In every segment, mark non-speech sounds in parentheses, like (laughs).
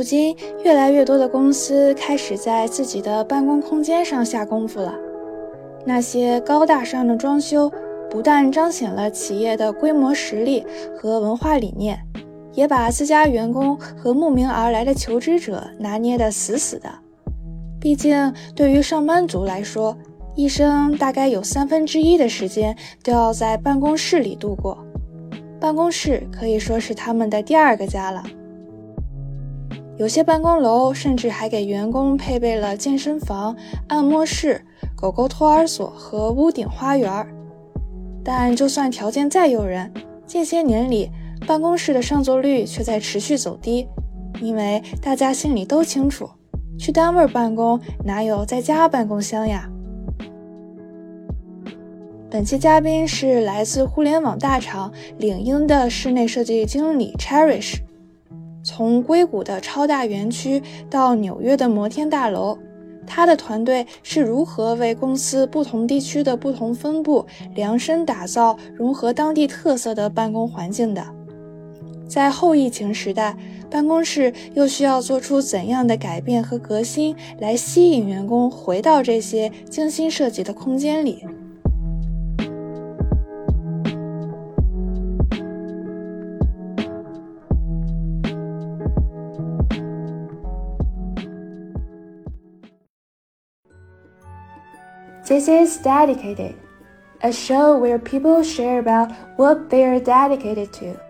如今，越来越多的公司开始在自己的办公空间上下功夫了。那些高大上的装修，不但彰显了企业的规模实力和文化理念，也把自家员工和慕名而来的求职者拿捏得死死的。毕竟，对于上班族来说，一生大概有三分之一的时间都要在办公室里度过，办公室可以说是他们的第二个家了。有些办公楼甚至还给员工配备了健身房、按摩室、狗狗托儿所和屋顶花园。但就算条件再诱人，近些年里办公室的上座率却在持续走低，因为大家心里都清楚，去单位办公哪有在家办公香呀？本期嘉宾是来自互联网大厂领英的室内设计经理 Cherish。从硅谷的超大园区到纽约的摩天大楼，他的团队是如何为公司不同地区的不同分部量身打造融合当地特色的办公环境的？在后疫情时代，办公室又需要做出怎样的改变和革新，来吸引员工回到这些精心设计的空间里？This is Dedicated, a show where people share about what they are dedicated to.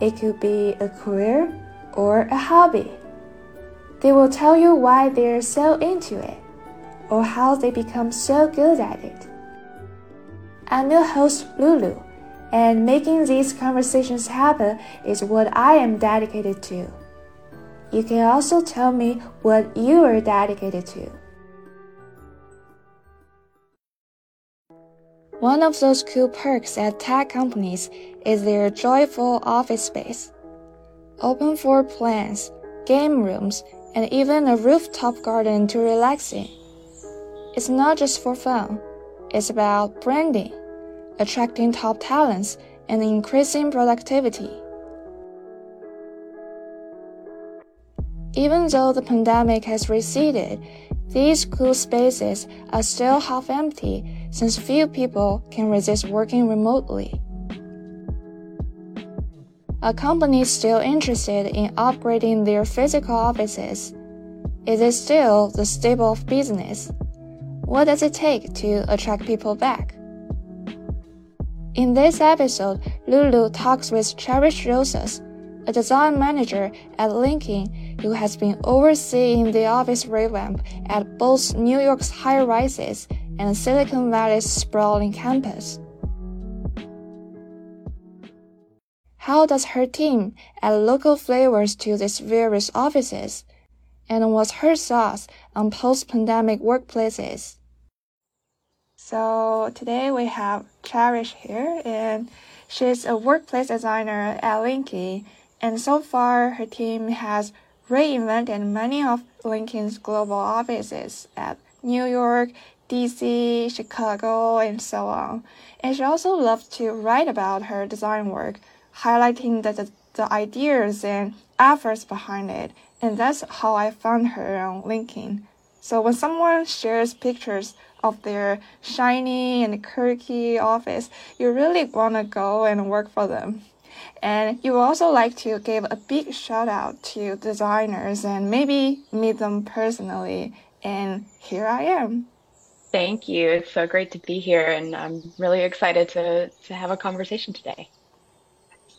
It could be a career or a hobby. They will tell you why they're so into it or how they become so good at it. I'm your host, Lulu, and making these conversations happen is what I am dedicated to. You can also tell me what you are dedicated to. One of those cool perks at tech companies is their joyful office space. Open floor plans, game rooms, and even a rooftop garden to relax in. It's not just for fun, it's about branding, attracting top talents, and increasing productivity. Even though the pandemic has receded, these cool spaces are still half empty since few people can resist working remotely. A company still interested in upgrading their physical offices. Is it still the staple of business? What does it take to attract people back? In this episode, Lulu talks with Cherish Rosas, a design manager at LinkedIn who has been overseeing the office revamp at both New York's high rises and Silicon Valley's sprawling campus. How does her team add local flavors to these various offices? And what's her thoughts on post-pandemic workplaces? So today we have Cherish here, and she's a workplace designer at LinkedIn. And so far, her team has reinvented many of LinkedIn's global offices at New York, DC, Chicago, and so on. And she also loves to write about her design work, highlighting the, the, the ideas and efforts behind it. And that's how I found her on LinkedIn. So when someone shares pictures of their shiny and quirky office, you really want to go and work for them. And you also like to give a big shout out to designers and maybe meet them personally. And here I am. Thank you. It's so great to be here, and I'm really excited to, to have a conversation today.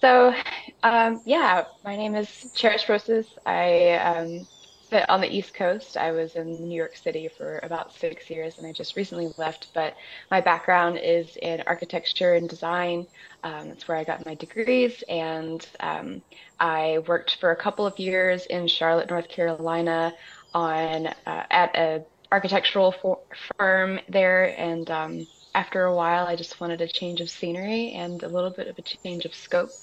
So, um, yeah, my name is Cherish Rosas. I um, sit on the East Coast. I was in New York City for about six years, and I just recently left. But my background is in architecture and design. Um, that's where I got my degrees, and um, I worked for a couple of years in Charlotte, North Carolina, on uh, at a architectural for- firm there, and um, after a while, I just wanted a change of scenery and a little bit of a change of scope.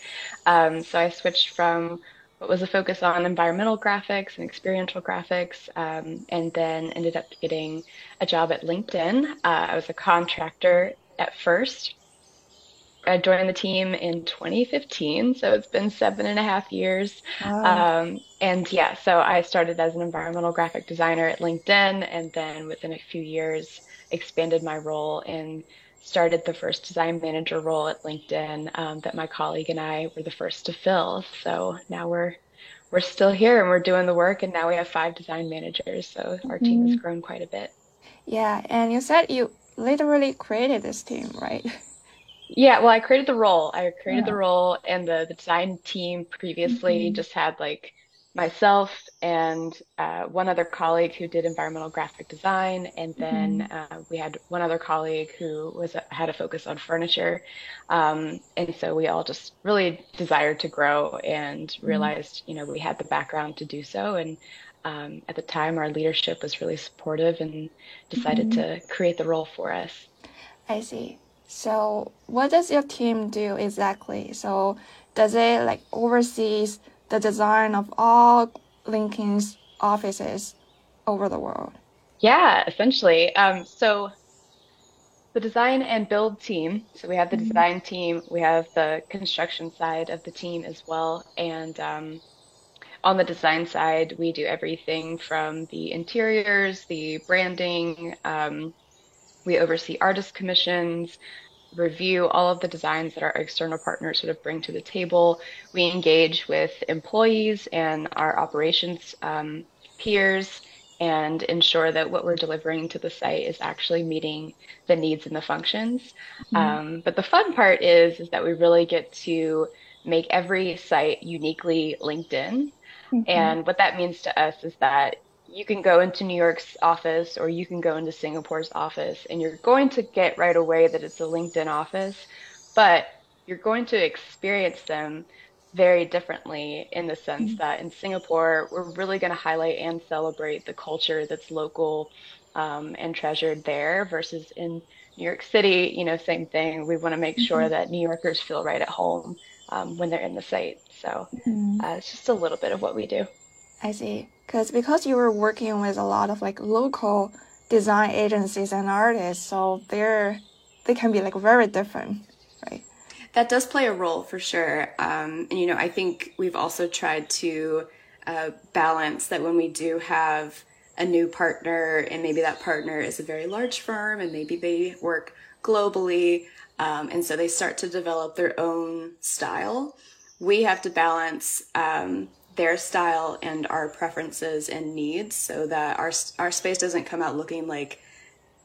Um, so I switched from what was a focus on environmental graphics and experiential graphics, um, and then ended up getting a job at LinkedIn. Uh, I was a contractor at first, I joined the team in 2015, so it's been seven and a half years. Um, and yeah, so I started as an environmental graphic designer at LinkedIn, and then within a few years, expanded my role and started the first design manager role at LinkedIn um, that my colleague and I were the first to fill. So now we're we're still here and we're doing the work, and now we have five design managers. So our mm-hmm. team has mm-hmm. grown quite a bit. Yeah, and you said you literally created this team, right? (laughs) Yeah, well, I created the role. I created yeah. the role, and the, the design team previously mm-hmm. just had like myself and uh, one other colleague who did environmental graphic design, and then mm-hmm. uh, we had one other colleague who was had a focus on furniture, um, and so we all just really desired to grow and mm-hmm. realized, you know, we had the background to do so, and um, at the time our leadership was really supportive and decided mm-hmm. to create the role for us. I see. So, what does your team do exactly? So, does it like oversees the design of all LinkedIn's offices over the world? Yeah, essentially. Um, so, the design and build team. So we have the mm-hmm. design team, we have the construction side of the team as well, and um, on the design side, we do everything from the interiors, the branding. Um, we oversee artist commissions, review all of the designs that our external partners sort of bring to the table. We engage with employees and our operations um, peers and ensure that what we're delivering to the site is actually meeting the needs and the functions. Mm-hmm. Um, but the fun part is is that we really get to make every site uniquely LinkedIn. Mm-hmm. And what that means to us is that you can go into New York's office or you can go into Singapore's office and you're going to get right away that it's a LinkedIn office, but you're going to experience them very differently in the sense mm-hmm. that in Singapore, we're really going to highlight and celebrate the culture that's local um, and treasured there versus in New York City, you know, same thing. We want to make mm-hmm. sure that New Yorkers feel right at home um, when they're in the site. So mm-hmm. uh, it's just a little bit of what we do. I see because because you were working with a lot of like local design agencies and artists, so they're they can be like very different, right? That does play a role for sure. Um, and you know, I think we've also tried to uh, balance that when we do have a new partner, and maybe that partner is a very large firm, and maybe they work globally, um, and so they start to develop their own style. We have to balance um, their style and our preferences and needs so that our our space doesn't come out looking like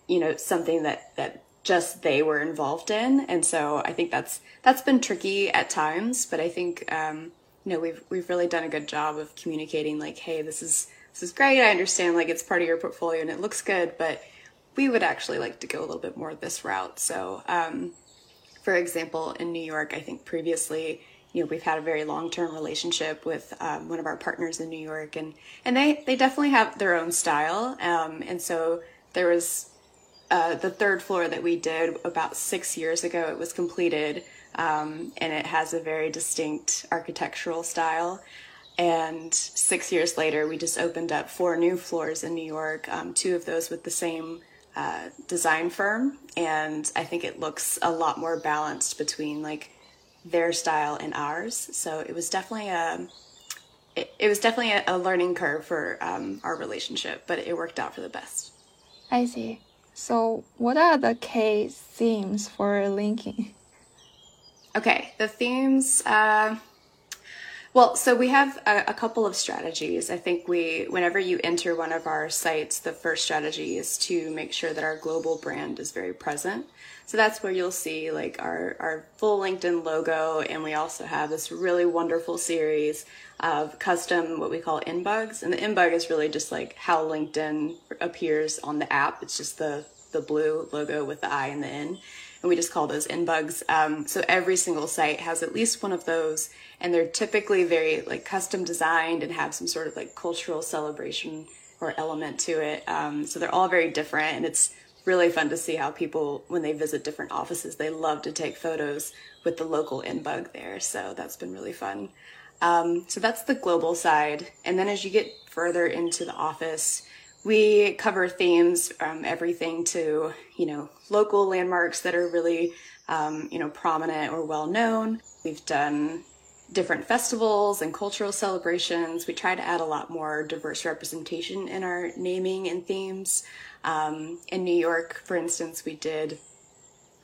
you know something that that just they were involved in. And so i think that's that's been tricky at times but i think um, you know we've we've really done a good job of communicating like hey this is this is great. I understand like it's part of your portfolio and it looks good but we would actually like to go a little bit more this route. So um, for example in new york i think previously you know we've had a very long-term relationship with um, one of our partners in New York, and and they they definitely have their own style. Um, and so there was uh, the third floor that we did about six years ago. It was completed, um, and it has a very distinct architectural style. And six years later, we just opened up four new floors in New York. Um, two of those with the same uh, design firm, and I think it looks a lot more balanced between like their style and ours. So it was definitely a it, it was definitely a, a learning curve for um, our relationship, but it worked out for the best. I see. So what are the key themes for LinkedIn? Okay, the themes. Uh, well, so we have a, a, couple of strategies. I think we, whenever you enter one of our sites, the first strategy is to make sure that our global brand is very present. So that's where you'll see like our, our full LinkedIn logo. And we also have this really wonderful series of custom, what we call inbugs. And the inbug is really just like how LinkedIn appears on the app. It's just the, the blue logo with the I and the N. And we just call those inbugs. Um, so every single site has at least one of those. And they're typically very like custom designed and have some sort of like cultural celebration or element to it. Um, so they're all very different and it's really fun to see how people, when they visit different offices, they love to take photos with the local inbug there. So that's been really fun. Um, so that's the global side. And then as you get further into the office, we cover themes from everything to, you know, local landmarks that are really, um, you know, prominent or well known. We've done different festivals and cultural celebrations. We try to add a lot more diverse representation in our naming and themes. Um, in New York, for instance, we did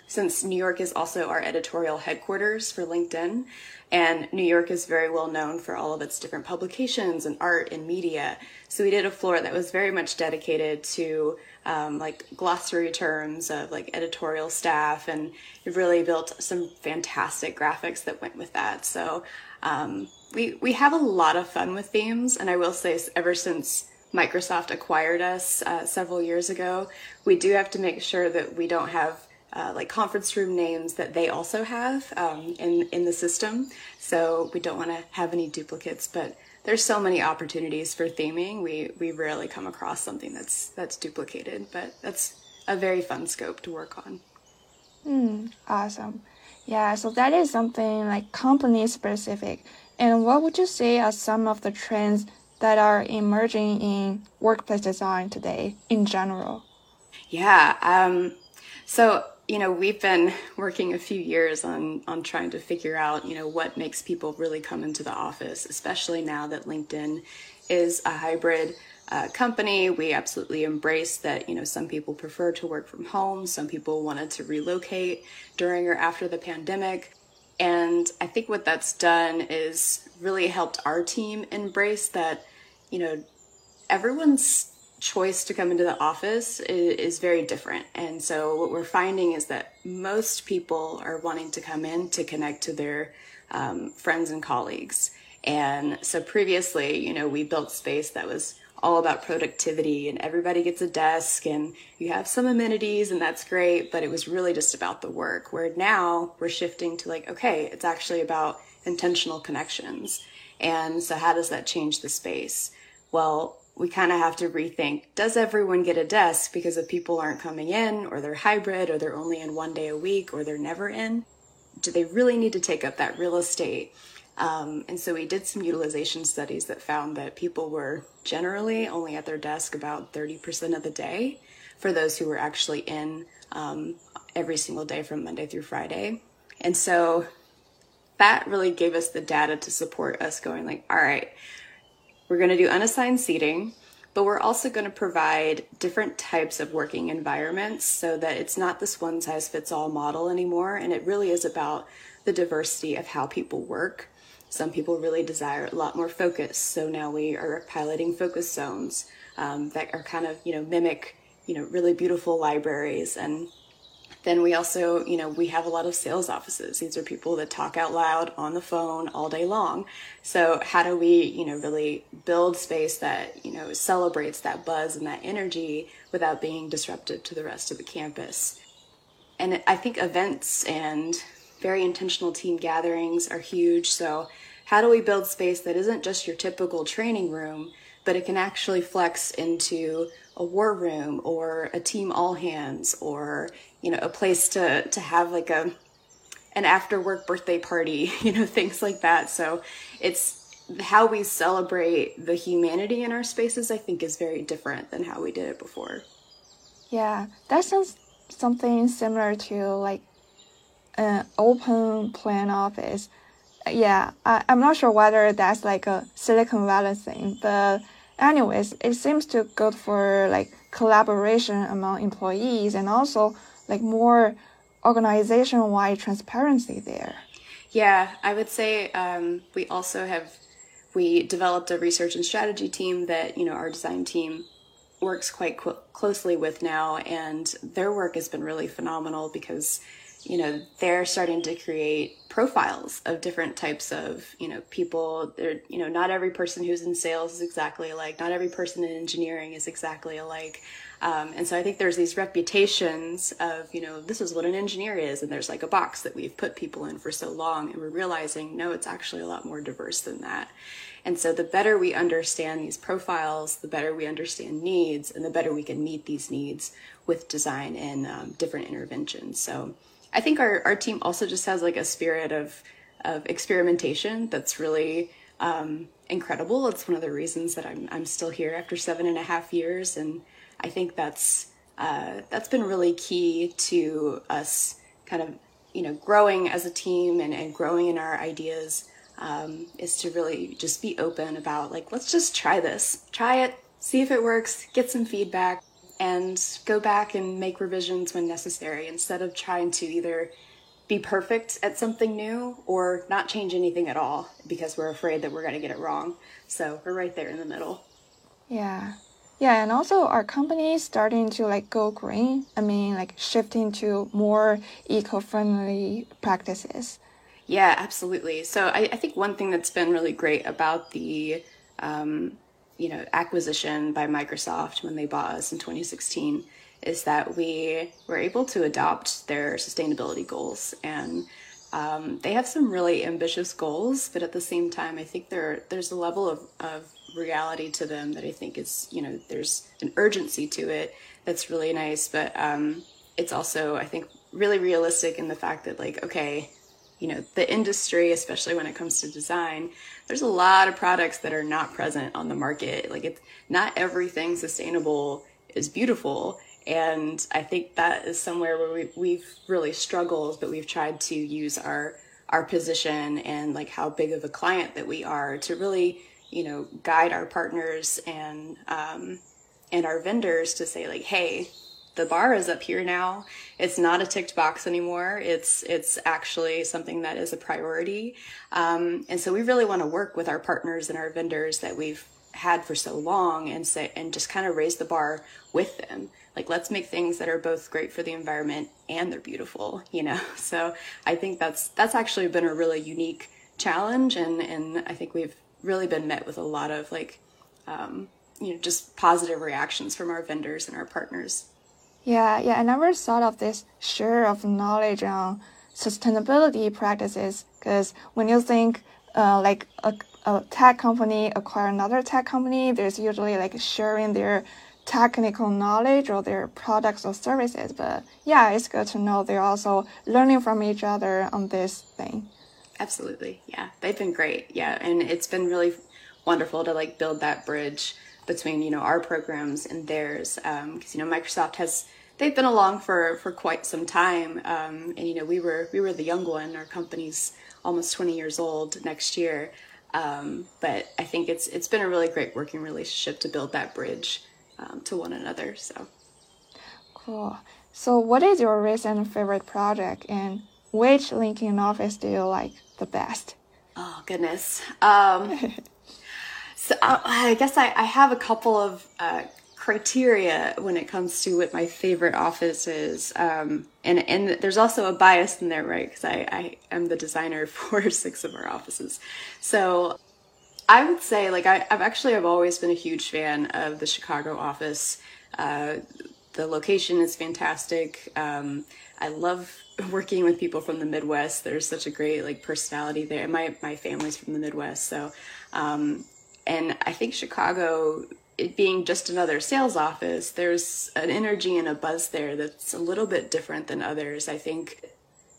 since New York is also our editorial headquarters for LinkedIn, and New York is very well known for all of its different publications and art and media. So we did a floor that was very much dedicated to um, like glossary terms of like editorial staff, and it really built some fantastic graphics that went with that. So um, we we have a lot of fun with themes, and I will say, ever since Microsoft acquired us uh, several years ago, we do have to make sure that we don't have uh, like conference room names that they also have um, in in the system. So we don't want to have any duplicates, but there's so many opportunities for theming. We we rarely come across something that's that's duplicated, but that's a very fun scope to work on. Hmm. awesome. Yeah, so that is something like company specific. And what would you say are some of the trends that are emerging in workplace design today in general? Yeah. Um, so you know, we've been working a few years on on trying to figure out, you know, what makes people really come into the office, especially now that LinkedIn is a hybrid uh, company. We absolutely embrace that, you know, some people prefer to work from home, some people wanted to relocate during or after the pandemic. And I think what that's done is really helped our team embrace that, you know, everyone's choice to come into the office is, is, very different. And so what we're finding is that most people are wanting to come in to connect to their um, friends and colleagues. And so previously, you know, we built space that was all about productivity and everybody gets a desk and you have some amenities and that's great, but it was really just about the work. Where now we're shifting to like, okay, it's actually about intentional connections. And so how does that change the space? Well, we kind of have to rethink does everyone get a desk because if people aren't coming in or they're hybrid or they're only in one day a week or they're never in? Do they really need to take up that real estate? Um, and so we did some utilization studies that found that people were generally only at their desk about 30% of the day for those who were actually in um, every single day from monday through friday. And so that really gave us the data to support us going like all right we're going to do unassigned seating, but we're also going to provide different types of working environments so that it's not this one size fits all model anymore. And it really is about the diversity of how people work. Some people really desire a lot more focus. So now we are piloting focus zones um, that are kind of, you know, mimic, you know, really beautiful libraries and then we also, you know, we have a lot of sales offices. These are people that talk out loud on the phone all day long. So how do we, you know, really build space that, you know, celebrates that buzz and that energy without being disruptive to the rest of the campus? And I think events and very intentional team gatherings are huge. So how do we build space that isn't just your typical training room, but it can actually flex into a war room or a team all hands or you know a place to to have like a an after work birthday party (laughs) you know things like that. So it's how we celebrate the humanity in our spaces i think is very different than how we did it before. Yeah that sounds something similar to like an open plan office. Yeah I, i'm not sure whether that's like a silicon valley thing but anyways, it seems to good for like collaboration among employees and also like more organization-wide transparency there. Yeah, I would say um, we also have we developed a research and strategy team that you know our design team works quite closely with now, and their work has been really phenomenal because you know they're starting to create profiles of different types of you know people. They're you know not every person who's in sales is exactly alike. Not every person in engineering is exactly alike. Um, and so i think there's these reputations of you know this is what an engineer is and there's like a box that we've put people in for so long and we're realizing no it's actually a lot more diverse than that. And so the better we understand these profiles the better we understand needs and the better we can meet these needs with design and um, different interventions. So I think our, our team also just has like a spirit of of experimentation that's really um, incredible. It's one of the reasons that I'm I'm still here after seven and a half years, and I think that's uh, that's been really key to us kind of you know growing as a team and, and growing in our ideas um, is to really just be open about like let's just try this, try it, see if it works, get some feedback, and go back and make revisions when necessary instead of trying to either be perfect at something new or not change anything at all because we're afraid that we're going to get it wrong. So we're right there in the middle. Yeah. Yeah, and also our company is starting to like go green. I mean, like shifting to more eco-friendly practices. Yeah, absolutely. So I, I think one thing that's been really great about the um, you know acquisition by Microsoft when they bought us in 2016 is that we were able to adopt their sustainability goals. And um, they have some really ambitious goals, but at the same time, I think there there's a level of, of reality to them that I think is you know there's an urgency to it that's really nice, but um, it's also I think really realistic in the fact that like okay, you know the industry, especially when it comes to design, there's a lot of products that are not present on the market. Like it's not everything sustainable is beautiful and I think that is somewhere where we, we've really struggled, but we've tried to use our our position and like how big of a client that we are to really, you know, guide our partners and um, and our vendors to say like, hey, the bar is up here now. It's not a ticked box anymore. It's it's actually something that is a priority. Um, and so we really want to work with our partners and our vendors that we've had for so long and say and just kind of raise the bar with them like let's make things that are both great for the environment and they're beautiful you know (laughs) so i think that's that's actually been a really unique challenge and and i think we've really been met with a lot of like um, you know just positive reactions from our vendors and our partners yeah yeah i never thought of this share of knowledge on sustainability practices because when you think uh, like a, a tech company acquire another tech company there's usually like sharing their technical knowledge or their products or services. But yeah, it's good to know they're also learning from each other on this thing. Absolutely. Yeah. They've been great. Yeah. And it's been really wonderful to like build that bridge between, you know, our programs and theirs. Um, cause, you know, Microsoft has, they've been along for, for quite some time. Um, and, you know, we were, we were the young one, our company's almost 20 years old next year. Um, but I think it's, it's been a really great working relationship to build that bridge um, to one another. So cool. So, what is your recent favorite project, and which LinkedIn office do you like the best? Oh goodness. (laughs) So uh, I guess I, I, have a couple of uh, criteria when it comes to what my favorite office is, um, and and there's also a bias in there, right? Because I, I am the designer (laughs) for six of our offices, so I would say, like, I, have actually I've always been a huge fan of the Chicago office. Uh, the location is fantastic. Um, I love working with people from the Midwest. There's such a great like personality there. My my family's from the Midwest, so um, and I think Chicago, it being just another sales office, there's an energy and a buzz there that's a little bit different than others. I think,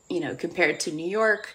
you know, compared to New York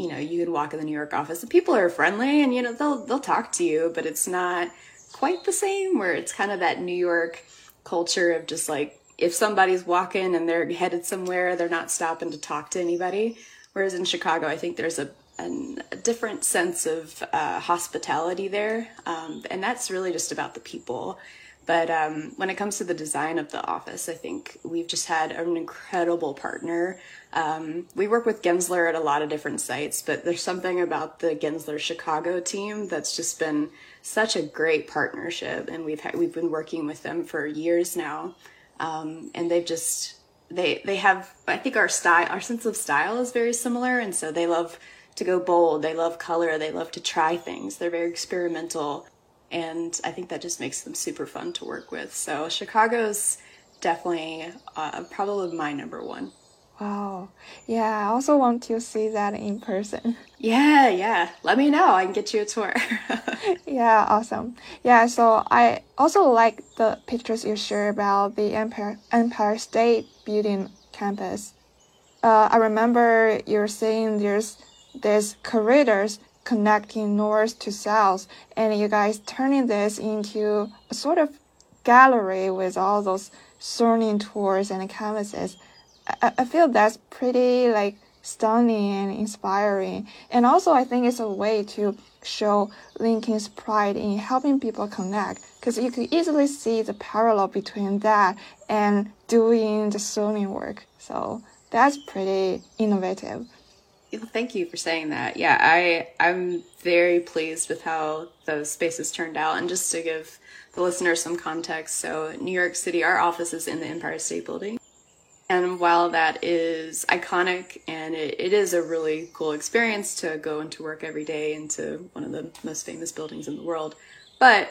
you know, you can walk in the New York office and people are friendly and you know they'll they'll talk to you, but it's not quite the same where it's kind of that New York culture of just like if somebody's walking and they're headed somewhere, they're not stopping to talk to anybody. Whereas in Chicago, I think there's a, an, a different sense of uh, hospitality there, um, and that's really just about the people. But um, when it comes to the design of the office, I think we've just had an incredible partner. Um, we work with Gensler at a lot of different sites, but there's something about the Gensler Chicago team that's just been such a great partnership, and we've had, we've been working with them for years now, um, and they've just they they have I think our style our sense of style is very similar, and so they love to go bold, they love color, they love to try things, they're very experimental and I think that just makes them super fun to work with. So Chicago's definitely uh, probably my number one. Wow. Yeah, I also want to see that in person. (laughs) Yeah, yeah. Let me know. I can get you a tour. (laughs) yeah, awesome. Yeah, so I also like the pictures you share about the Empire Empire State Building campus. Uh, I remember you're saying there's there's corridors connecting north to south, and you guys turning this into a sort of gallery with all those swirling tours and canvases. I, I feel that's pretty like stunning and inspiring. And also, I think it's a way to show LinkedIn's pride in helping people connect because you could easily see the parallel between that and doing the sewing work. So that's pretty innovative. Thank you for saying that. Yeah, I I'm very pleased with how those spaces turned out. And just to give the listeners some context, so New York City, our office is in the Empire State Building. And while that is iconic and it, it is a really cool experience to go into work every day into one of the most famous buildings in the world, but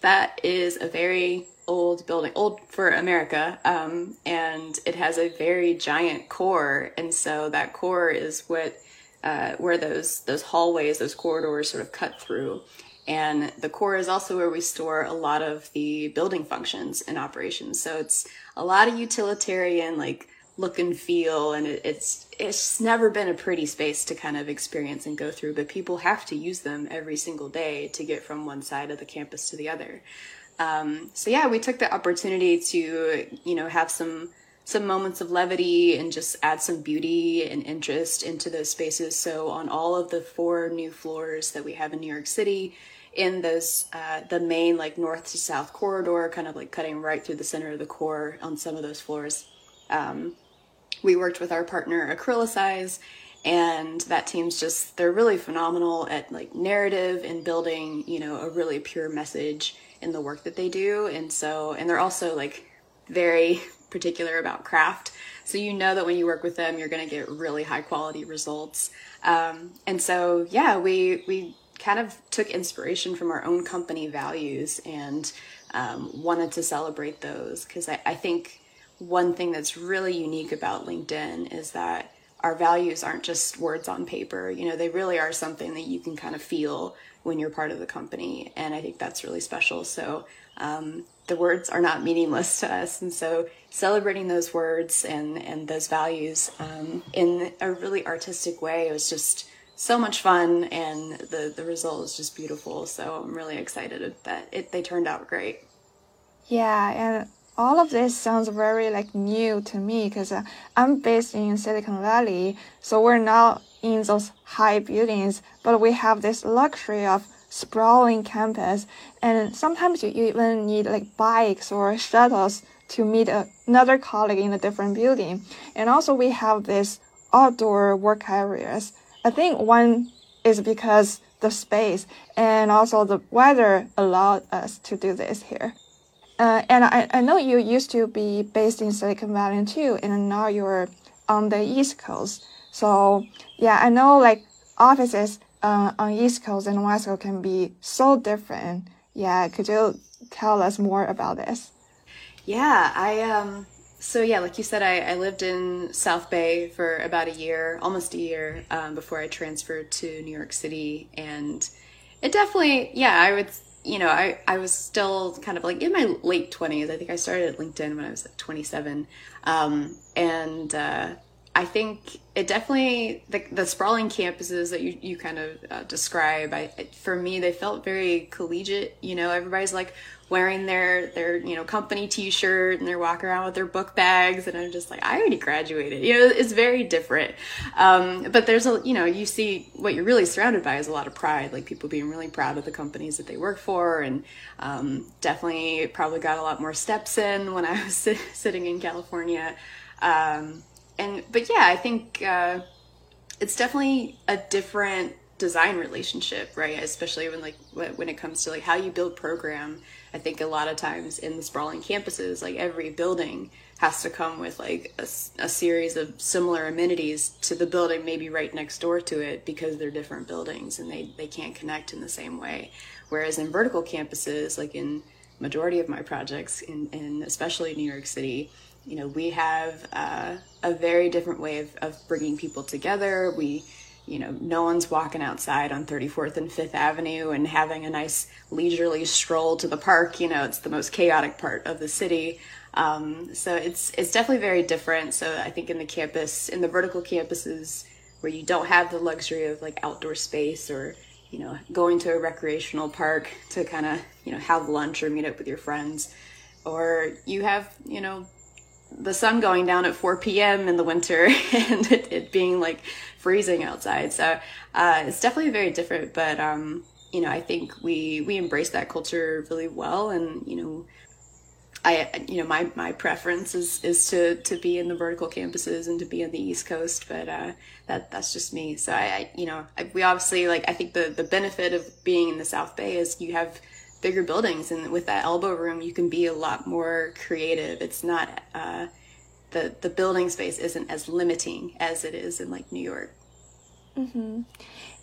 that is a very old building, old for America, um, and it has a very giant core, and so that core is what uh, where those those hallways, those corridors, sort of cut through. And the core is also where we store a lot of the building functions and operations. So it's a lot of utilitarian, like look and feel, and it, it's it's never been a pretty space to kind of experience and go through. But people have to use them every single day to get from one side of the campus to the other. Um, so yeah, we took the opportunity to you know have some some moments of levity and just add some beauty and interest into those spaces. So on all of the four new floors that we have in New York City, in those uh, the main like north to south corridor, kind of like cutting right through the center of the core on some of those floors. Um, we worked with our partner Acrylicize, and that team's just they're really phenomenal at like narrative and building you know a really pure message in the work that they do, and so and they're also like very (laughs) particular about craft. So you know that when you work with them, you're going to get really high quality results. Um, and so, yeah, we we kind of took inspiration from our own company values and um, wanted to celebrate those because I, I think one thing that's really unique about LinkedIn is that our values aren't just words on paper. You know, they really are something that you can kind of feel when you're part of the company. And I think that's really special. So um, the words are not meaningless to us. And so celebrating those words and, and those values um, in a really artistic way it was just so much fun and the the result is just beautiful so i'm really excited that it they turned out great yeah and all of this sounds very like new to me because uh, i'm based in silicon valley so we're not in those high buildings but we have this luxury of sprawling campus and sometimes you even need like bikes or shuttles to meet another colleague in a different building and also we have this outdoor work areas I think one is because the space and also the weather allowed us to do this here. Uh, and I, I know you used to be based in Silicon Valley too, and now you're on the East Coast. So yeah, I know like offices uh, on East Coast and West Coast can be so different. Yeah, could you tell us more about this? Yeah, I um so yeah, like you said, I, I lived in South Bay for about a year, almost a year, um, before I transferred to New York City, and it definitely, yeah, I would, you know, I I was still kind of like in my late twenties. I think I started at LinkedIn when I was like twenty seven, um, and uh, I think it definitely the, the sprawling campuses that you, you kind of uh, describe. I for me they felt very collegiate. You know, everybody's like wearing their their you know company T-shirt and they're walking around with their book bags, and I'm just like, I already graduated. You know, it's very different. Um, but there's a you know you see what you're really surrounded by is a lot of pride, like people being really proud of the companies that they work for, and um, definitely probably got a lot more steps in when I was sit- (laughs) sitting in California. Um, and but yeah, I think uh, it's definitely a different design relationship, right? Especially when like when it comes to like how you build program. I think a lot of times in the sprawling campuses, like every building has to come with like a, a, series of similar amenities to the building maybe right next door to it because they're different buildings and they, they can't connect in the same way. Whereas in vertical campuses, like in majority of my projects in, in especially New York City, you know, we have uh, a very different way of, of bringing people together. We, you know, no one's walking outside on 34th and 5th Avenue and having a nice leisurely stroll to the park. You know, it's the most chaotic part of the city. Um, so it's it's definitely very different. So I think in the campus, in the vertical campuses, where you don't have the luxury of like outdoor space or you know going to a recreational park to kind of you know have lunch or meet up with your friends or you have you know the sun going down at 4 p.m. in the winter (laughs) and it, it being like freezing outside. So uh, it's definitely very different. But um, you know, I think we we embrace that culture really well, and you know, I you know my my preference is is to to be in the vertical campuses and to be on the East Coast, but uh, that that's just me. So I, I you know I, we obviously like I think the the benefit of being in the South Bay is you have bigger buildings, and with that elbow room, you can be a lot more creative. It's not uh, the the building space isn't as limiting as it is in like New York. Mm-hmm.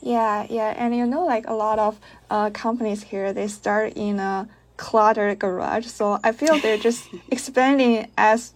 Yeah, yeah, and you know, like a lot of uh, companies here, they start in a cluttered garage. So I feel they're (laughs) just expanding as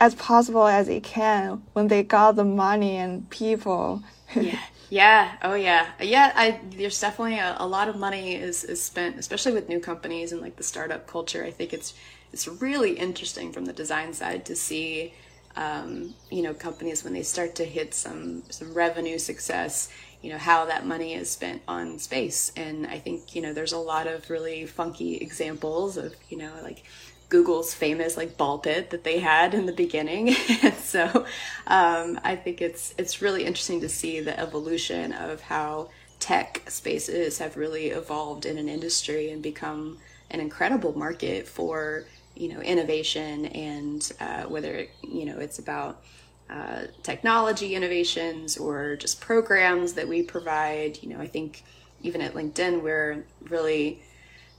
as possible as they can when they got the money and people. yeah. Yeah. Oh, yeah. Yeah. I there's definitely a, a lot of money is, is spent, especially with new companies and like the startup culture. I think it's it's really interesting from the design side to see, um, you know, companies when they start to hit some some revenue success you know how that money is spent on space and i think you know there's a lot of really funky examples of you know like google's famous like ball pit that they had in the beginning (laughs) and so um, i think it's it's really interesting to see the evolution of how tech spaces have really evolved in an industry and become an incredible market for you know innovation and uh, whether you know it's about uh, technology innovations or just programs that we provide. You know, I think even at LinkedIn, we're really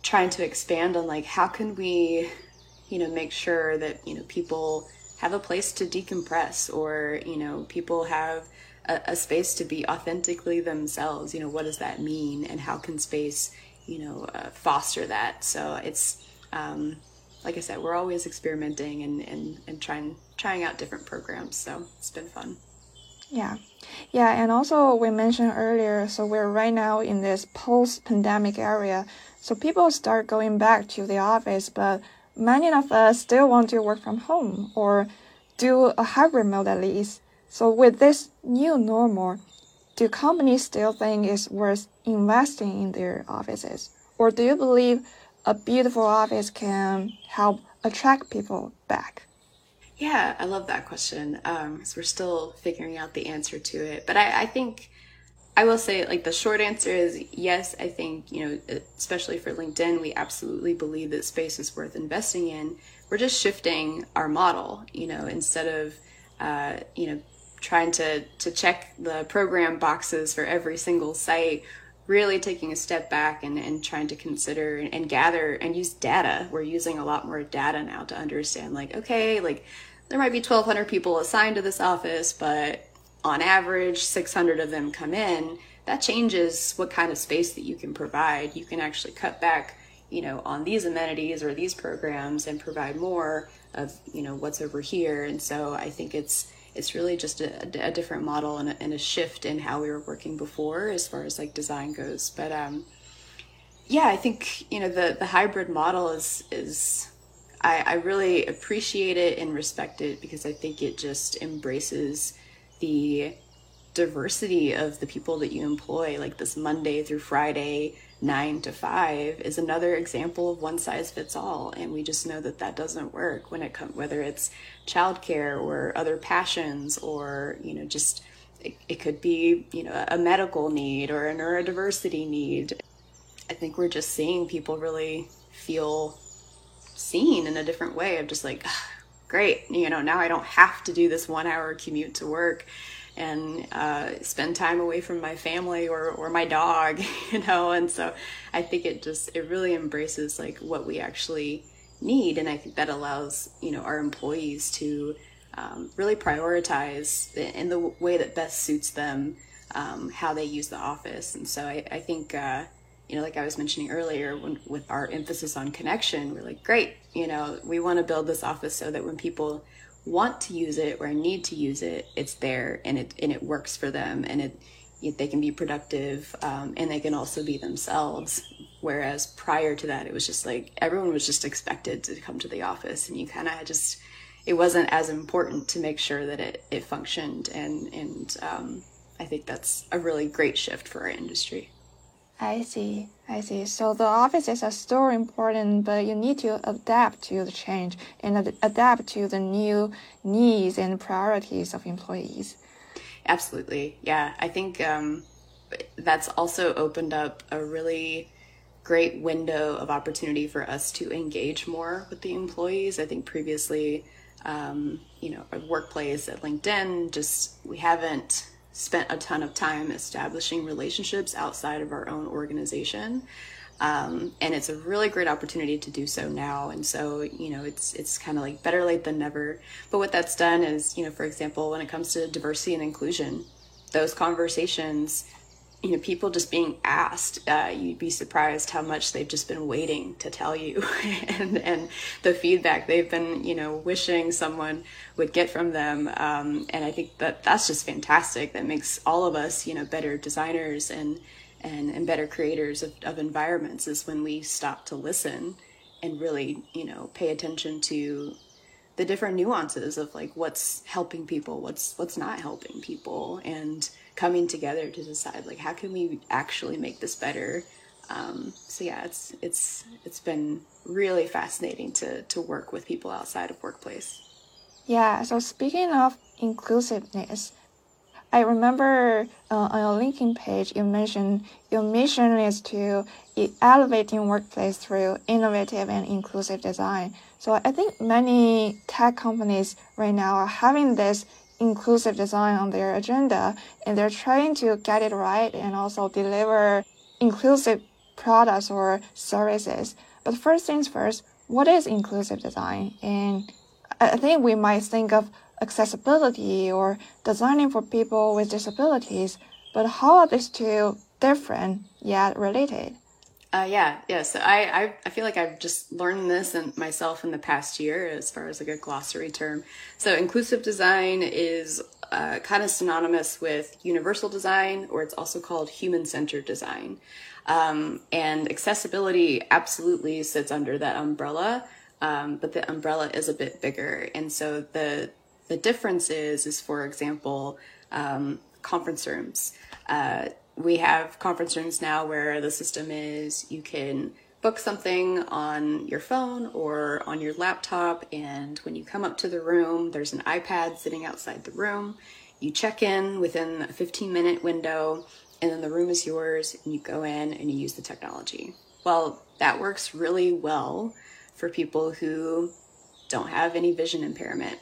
trying to expand on like how can we, you know, make sure that you know people have a place to decompress or you know people have a, a space to be authentically themselves. You know, what does that mean, and how can space, you know, uh, foster that? So it's um, like I said, we're always experimenting and, and, and trying trying out different programs. So it's been fun. Yeah. Yeah, and also we mentioned earlier, so we're right now in this post-pandemic area. So people start going back to the office, but many of us still want to work from home or do a hybrid mode at least. So with this new normal, do companies still think it's worth investing in their offices? Or do you believe a beautiful office can help attract people back? Yeah, I love that question. Um, so we're still figuring out the answer to it, but I, I think I will say, like the short answer is yes. I think you know, especially for LinkedIn, we absolutely believe that space is worth investing in. We're just shifting our model. You know, instead of uh, you know trying to to check the program boxes for every single site really taking a step back and, and trying to consider and, and, gather and use data. We're using a lot more data now to understand, like, okay, like there might be 1,200 people assigned to this office, but on average, 600 of them come in. That changes what kind of space that you can provide. You can actually cut back, you know, on these amenities or these programs and provide more of, you know, what's over here. And so I think it's it's really just a, a different model and a, and a, shift in how we were working before as far as like design goes but um yeah i think you know the the hybrid model is is i i really appreciate it and respect it because i think it just embraces the diversity of the people that you employ like this monday through friday nine to five is another example of one size fits all. And we just know that that doesn't work when it comes whether it's childcare or other passions or you know just it, it could be you know a medical need or a neurodiversity need. I think we're just seeing people really feel seen in a different way of just like great you know now i don't have to do this one hour commute to work and uh, spend time away from my family or, or my dog, (laughs) you know. And so I think it just it really embraces like what we actually need, and I think that allows you know our employees to um, really prioritize in the way that best suits them um, how they use the office. And so I, I think. Uh, you know, like I was mentioning earlier, when, with our emphasis on connection, we're like, great, you know, we want to build this office so that when people want to use it or need to use it, it's there and it and it works for them and it, they can be productive um, and they can also be themselves. Whereas prior to that, it was just like everyone was just expected to come to the office and you kind of just it wasn't as important to make sure that it, it functioned and and um, I think that's a really great shift for our industry. I see. I see. So the offices are still important, but you need to adapt to the change and ad adapt to the new needs and priorities of employees. Absolutely. Yeah. I think um, that's also opened up a really great window of opportunity for us to engage more with the employees. I think previously, um, you know, a workplace at LinkedIn, just we haven't spent a ton of time establishing relationships outside of our own organization. Um, and it's a really great opportunity to do so now. And so, you know, it's it's kind of like better late than never. But what that's done is, you know, for example, when it comes to diversity and inclusion, those conversations you know, people just being asked, uh, you'd be surprised how much they've just been waiting to tell you, (laughs) and and the feedback they've been, you know, wishing someone would get from them. Um, and I think that that's just fantastic. That makes all of us, you know, better designers and and and better creators of, of environments. Is when we stop to listen and really, you know, pay attention to the different nuances of like what's helping people, what's what's not helping people, and coming together to decide like how can we actually make this better um, so yeah it's it's it's been really fascinating to to work with people outside of workplace yeah so speaking of inclusiveness I remember uh, on your LinkedIn page, you mentioned your mission is to elevate your workplace through innovative and inclusive design. So I think many tech companies right now are having this inclusive design on their agenda and they're trying to get it right and also deliver inclusive products or services. But first things first, what is inclusive design? And I think we might think of accessibility or designing for people with disabilities, but how are these two different yet related? Uh, yeah, yeah. So I, I, I feel like I've just learned this and myself in the past year as far as like a glossary term. So inclusive design is uh, kind of synonymous with universal design, or it's also called human-centered design. Um, and accessibility absolutely sits under that umbrella, um, but the umbrella is a bit bigger. And so the the difference is, is for example, um, conference rooms. Uh, we have conference rooms now where the system is you can book something on your phone or on your laptop and when you come up to the room there's an ipad sitting outside the room. You check in within a 15 minute window and then the room is yours and you go in and you use the technology. Well that works really well for people who don't have any vision impairment.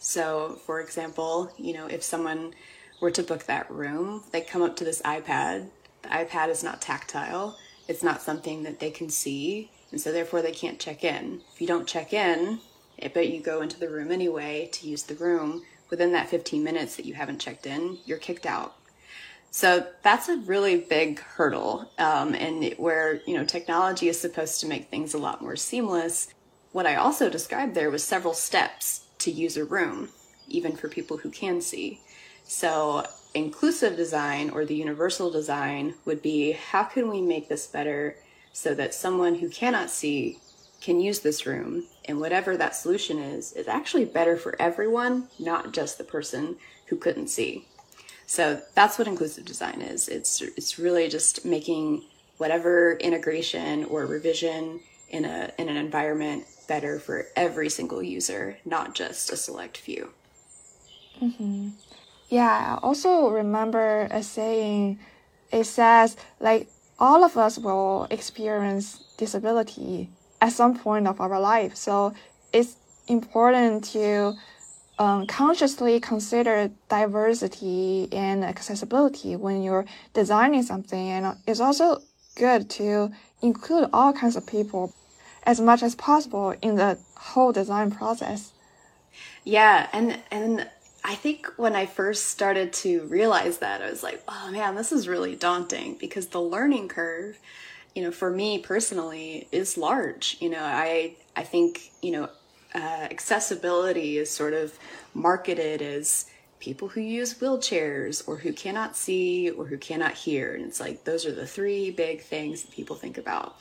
So for example you know if someone were to book that room, they come up to this iPad. The iPad is not tactile. It's not something that they can see, and so therefore they can't check in. If you don't check in, but you go into the room anyway to use the room, within that 15 minutes that you haven't checked in, you're kicked out. So that's a really big hurdle, um, and where you know technology is supposed to make things a lot more seamless. What I also described there was several steps to use a room, even for people who can see. So, inclusive design or the universal design would be how can we make this better so that someone who cannot see can use this room? And whatever that solution is is actually better for everyone not just the person who couldn't see. So that's what inclusive design is. It's it's really just making whatever integration or revision in a in an environment better for every single user not just a select few. Mm-hmm. Yeah, I also remember a saying. It says like all of us will experience disability at some point of our life. So it's important to um, consciously consider diversity and accessibility when you're designing something. And it's also good to include all kinds of people as much as possible in the whole design process. Yeah, and and I think when I first started to realize that, I was like, oh man, this is really daunting because the learning curve, you know, for me personally is large. You know, I, I think, you know, uh, accessibility is sort of marketed as people who use wheelchairs or who cannot see or who cannot hear. And it's like, those are the three big things that people think about.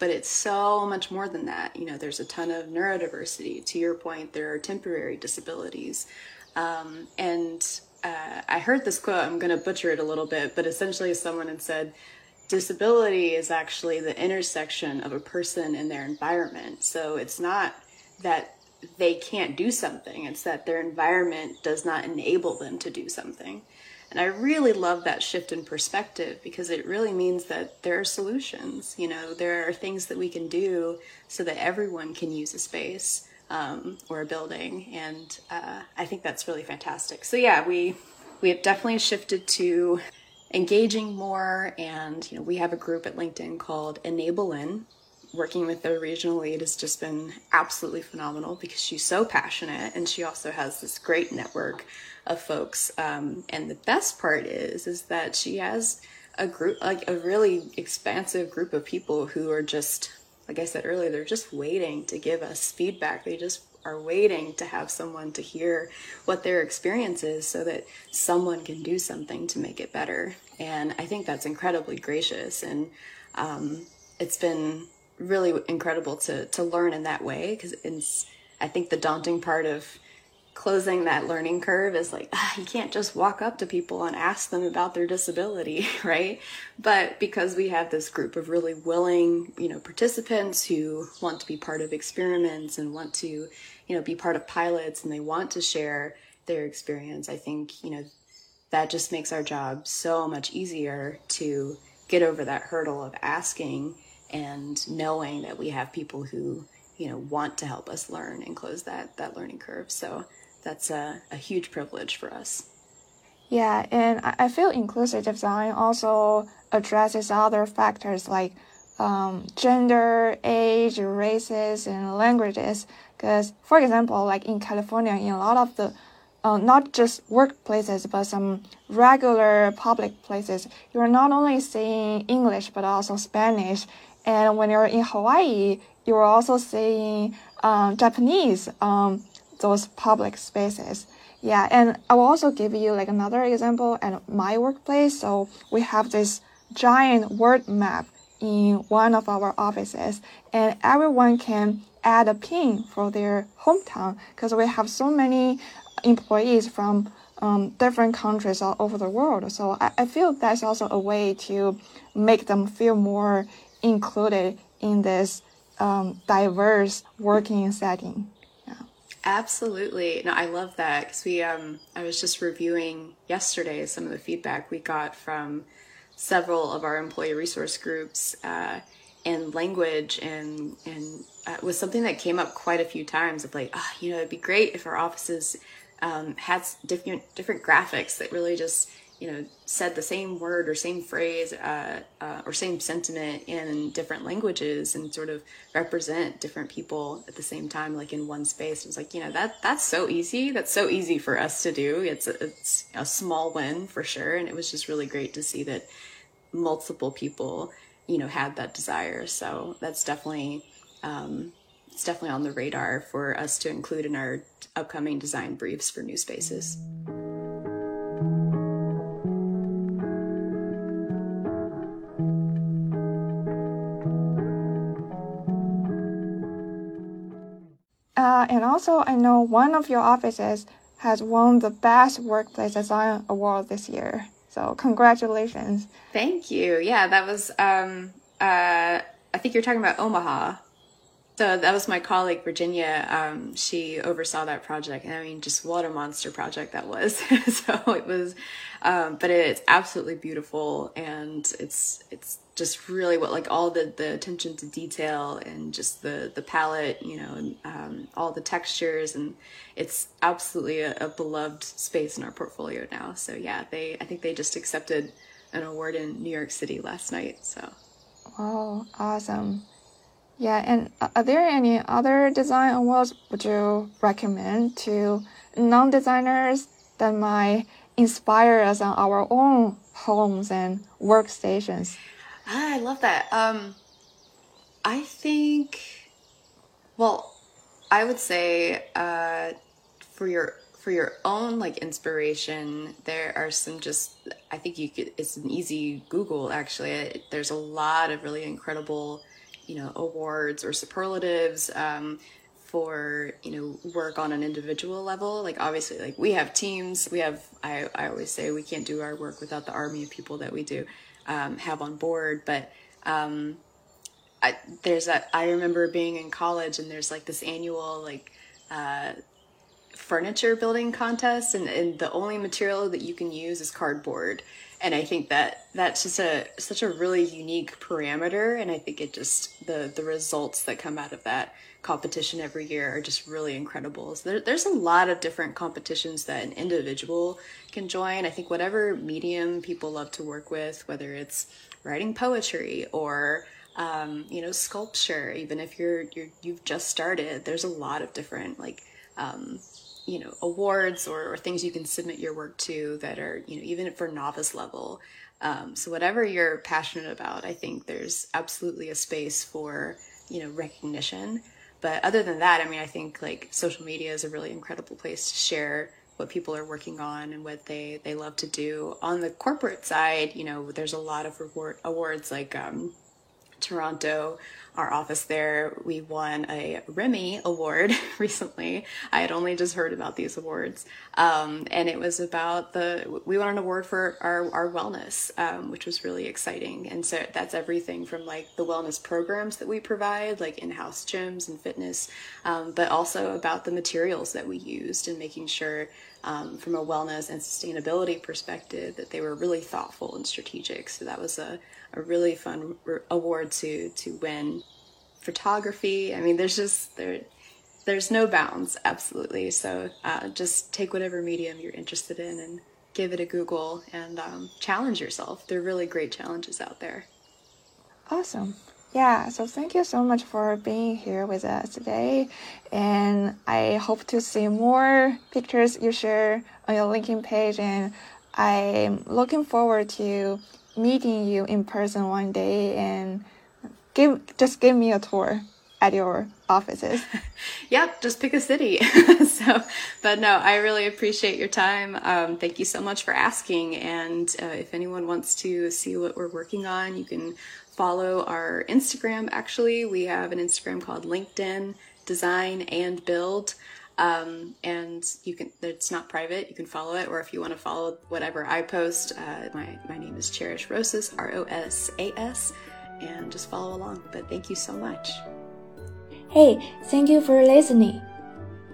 But it's so much more than that. You know, there's a ton of neurodiversity. To your point, there are temporary disabilities. Um, and uh, I heard this quote. I'm going to butcher it a little bit, but essentially, someone had said, "Disability is actually the intersection of a person and their environment." So it's not that they can't do something; it's that their environment does not enable them to do something. And I really love that shift in perspective because it really means that there are solutions. You know, there are things that we can do so that everyone can use a space um, or a building, and uh, I think that's really fantastic. So yeah, we we have definitely shifted to engaging more, and you know, we have a group at LinkedIn called Enable In. Working with the regional lead has just been absolutely phenomenal because she's so passionate, and she also has this great network of folks. Um, and the best part is, is that she has a group, like a really expansive group of people who are just like I said earlier, they're just waiting to give us feedback. They just are waiting to have someone to hear what their experience is so that someone can do something to make it better. And I think that's incredibly gracious. And um, it's been really incredible to, to learn in that way because I think the daunting part of closing that learning curve is like ah, you can't just walk up to people and ask them about their disability (laughs) right? But because we have this group of really willing you know participants who want to be part of experiments and want to you know be part of pilots and they want to share their experience i think you know that just makes our job so much easier to get over that hurdle of asking and knowing that we have people who you know want to help us learn and close that that learning curve. So that's a, a huge privilege for us. Yeah, and I feel inclusive design also addresses other factors like um, gender, age, races, and languages. Because, for example, like in California, in a lot of the uh, not just workplaces, but some regular public places, you're not only seeing English, but also Spanish. And when you're in Hawaii, you're also seeing um, Japanese. Um, those public spaces. Yeah, and I will also give you like another example at my workplace. So we have this giant word map in one of our offices, and everyone can add a pin for their hometown because we have so many employees from um, different countries all over the world. So I, I feel that's also a way to make them feel more included in this um, diverse working setting. Absolutely. No, I love that because we, um, I was just reviewing yesterday some of the feedback we got from several of our employee resource groups, uh, and language and, and, uh, was something that came up quite a few times of like, oh, you know, it'd be great if our offices, um, had different, different graphics that really just, you know said the same word or same phrase uh, uh, or same sentiment in different languages and sort of represent different people at the same time like in one space. It's like you know that that's so easy. That's so easy for us to do. It's a, it's a small win for sure. And it was just really great to see that multiple people you know had that desire. So that's definitely um, it's definitely on the radar for us to include in our upcoming design briefs for new spaces. Uh, and also, I know one of your offices has won the Best Workplace Design Award this year. So, congratulations. Thank you. Yeah, that was, um, uh, I think you're talking about Omaha. So that was my colleague Virginia. Um, she oversaw that project, and I mean, just what a monster project that was. (laughs) so it was, um, but it's absolutely beautiful, and it's it's just really what like all the the attention to detail and just the the palette, you know, and um, all the textures, and it's absolutely a, a beloved space in our portfolio now. So yeah, they I think they just accepted an award in New York City last night. So. Oh, awesome. Yeah, and are there any other design awards would you recommend to non-designers that might inspire us on our own homes and workstations? I love that. Um, I think, well, I would say uh, for your for your own like inspiration, there are some just I think you could. It's an easy Google actually. There's a lot of really incredible you know awards or superlatives um, for you know work on an individual level like obviously like we have teams we have i, I always say we can't do our work without the army of people that we do um, have on board but um, I, there's that i remember being in college and there's like this annual like uh, furniture building contest and, and the only material that you can use is cardboard. And i think that that's just a such a really unique parameter and i think it just the the results that come out of that competition every year are just really incredible. So there, there's a lot of different competitions that an individual can join. I think whatever medium people love to work with whether it's writing poetry or um, you know sculpture even if you're you're you've just started there's a lot of different like um, you know awards or, or, things you can submit your work to that are you know even for novice level. Um, so whatever you're passionate about i think there's absolutely a space for you know recognition but other than that i mean i think like social media is a really incredible place to share what people are working on and what they they love to do. On the corporate side you know there's a lot of reward awards like um, toronto our office there, we won a Remy Award (laughs) recently. I had only just heard about these awards. Um, and it was about the, we won an award for our, our wellness, um, which was really exciting. And so that's everything from like the wellness programs that we provide, like in house gyms and fitness, um, but also about the materials that we used and making sure um, from a wellness and sustainability perspective that they were really thoughtful and strategic. So that was a, a really fun re- award to to win. Photography. I mean, there's just there there's no bounds. Absolutely. So uh, just take whatever medium you're interested in and give it a Google and um, challenge yourself. There are really great challenges out there. Awesome. Yeah, so thank you so much for being here with us today. And I hope to see more pictures you share on your LinkedIn page. And I'm looking forward to meeting you in person one day and give just give me a tour at your offices. (laughs) yep, just pick a city. (laughs) so, but no, I really appreciate your time. Um, thank you so much for asking. And uh, if anyone wants to see what we're working on, you can follow our Instagram. Actually, we have an Instagram called LinkedIn Design and Build. Um, and you can it's not private you can follow it or if you want to follow whatever i post uh, my, my name is cherish rosas r-o-s-a-s and just follow along. But thank you so much. Hey thank you for listening.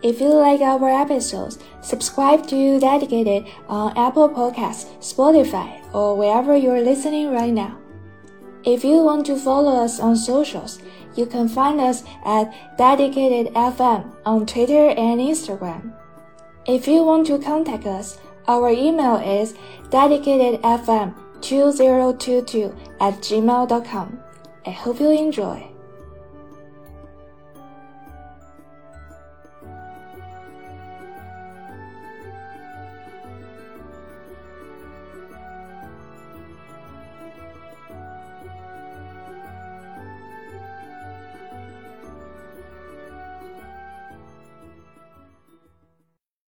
If you like our episodes subscribe to dedicated on apple podcasts spotify or wherever you're listening right now. If you want to follow us on socials you can find us at Dedicated FM on Twitter and Instagram. If you want to contact us, our email is dedicatedfm2022 at gmail.com. I hope you enjoy.